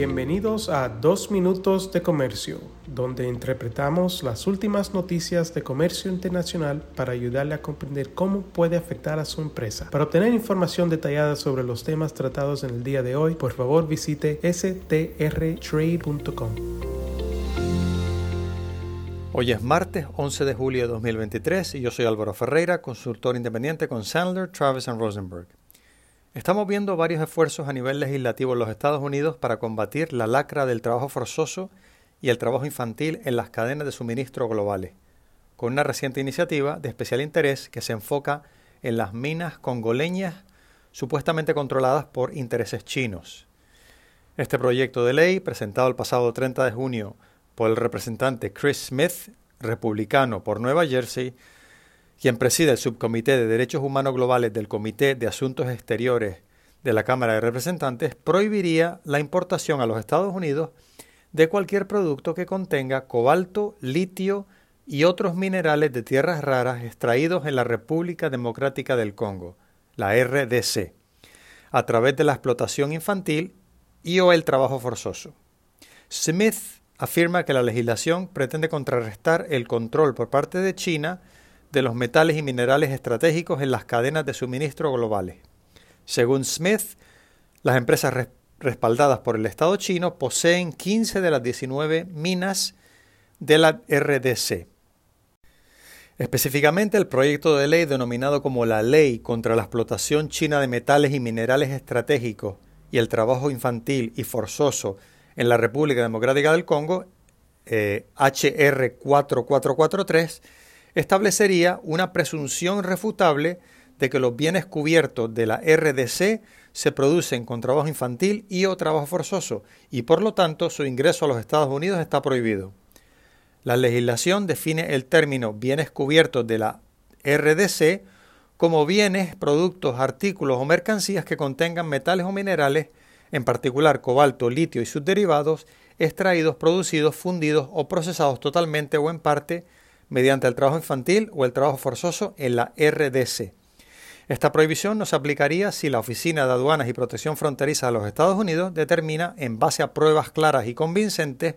Bienvenidos a Dos Minutos de Comercio, donde interpretamos las últimas noticias de comercio internacional para ayudarle a comprender cómo puede afectar a su empresa. Para obtener información detallada sobre los temas tratados en el día de hoy, por favor visite strtrade.com. Hoy es martes 11 de julio de 2023 y yo soy Álvaro Ferreira, consultor independiente con Sandler, Travis Rosenberg. Estamos viendo varios esfuerzos a nivel legislativo en los Estados Unidos para combatir la lacra del trabajo forzoso y el trabajo infantil en las cadenas de suministro globales, con una reciente iniciativa de especial interés que se enfoca en las minas congoleñas supuestamente controladas por intereses chinos. Este proyecto de ley, presentado el pasado 30 de junio por el representante Chris Smith, republicano por Nueva Jersey, quien preside el Subcomité de Derechos Humanos Globales del Comité de Asuntos Exteriores de la Cámara de Representantes, prohibiría la importación a los Estados Unidos de cualquier producto que contenga cobalto, litio y otros minerales de tierras raras extraídos en la República Democrática del Congo, la RDC, a través de la explotación infantil y o el trabajo forzoso. Smith afirma que la legislación pretende contrarrestar el control por parte de China de los metales y minerales estratégicos en las cadenas de suministro globales. Según Smith, las empresas respaldadas por el Estado chino poseen 15 de las 19 minas de la RDC. Específicamente, el proyecto de ley denominado como la Ley contra la explotación china de metales y minerales estratégicos y el trabajo infantil y forzoso en la República Democrática del Congo, HR eh, 4443, establecería una presunción refutable de que los bienes cubiertos de la RDC se producen con trabajo infantil y o trabajo forzoso y por lo tanto su ingreso a los Estados Unidos está prohibido. La legislación define el término bienes cubiertos de la RDC como bienes, productos, artículos o mercancías que contengan metales o minerales, en particular cobalto, litio y sus derivados, extraídos, producidos, fundidos o procesados totalmente o en parte mediante el trabajo infantil o el trabajo forzoso en la RDC. Esta prohibición no se aplicaría si la Oficina de Aduanas y Protección Fronteriza de los Estados Unidos determina, en base a pruebas claras y convincentes,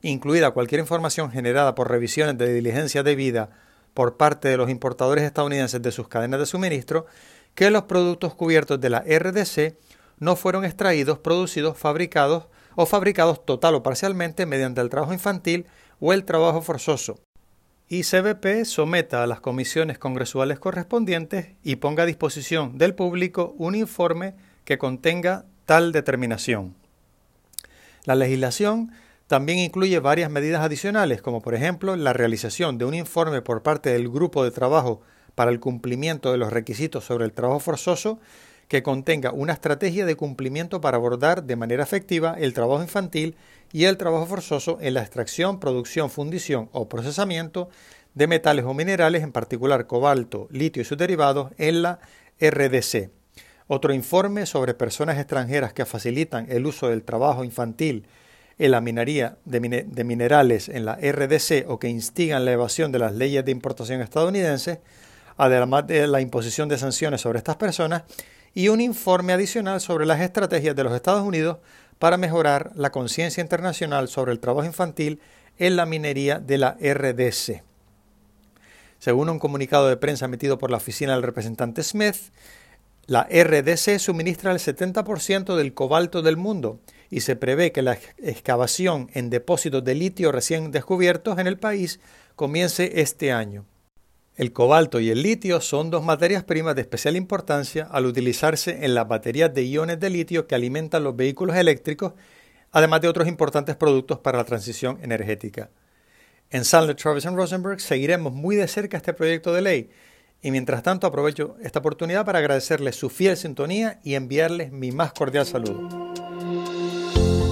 incluida cualquier información generada por revisiones de diligencia debida por parte de los importadores estadounidenses de sus cadenas de suministro, que los productos cubiertos de la RDC no fueron extraídos, producidos, fabricados o fabricados total o parcialmente mediante el trabajo infantil o el trabajo forzoso, y CBP someta a las comisiones congresuales correspondientes y ponga a disposición del público un informe que contenga tal determinación. La legislación también incluye varias medidas adicionales, como por ejemplo la realización de un informe por parte del Grupo de Trabajo para el cumplimiento de los requisitos sobre el trabajo forzoso que contenga una estrategia de cumplimiento para abordar de manera efectiva el trabajo infantil y el trabajo forzoso en la extracción, producción, fundición o procesamiento de metales o minerales, en particular cobalto, litio y sus derivados, en la RDC. Otro informe sobre personas extranjeras que facilitan el uso del trabajo infantil en la minería de, minerales en la RDC o que instigan la evasión de las leyes de importación estadounidenses, además de la imposición de sanciones sobre estas personas, y un informe adicional sobre las estrategias de los Estados Unidos para mejorar la conciencia internacional sobre el trabajo infantil en la minería de la RDC. Según un comunicado de prensa emitido por la oficina del representante Smith, la RDC suministra el 70% del cobalto del mundo y se prevé que la excavación en depósitos de litio recién descubiertos en el país comience este año. El cobalto y el litio son dos materias primas de especial importancia al utilizarse en las baterías de iones de litio que alimentan los vehículos eléctricos, además de otros importantes productos para la transición energética. En Sandler, Travis Rosenberg seguiremos muy de cerca este proyecto de ley y mientras tanto aprovecho esta oportunidad para agradecerles su fiel sintonía y enviarles mi más cordial saludo.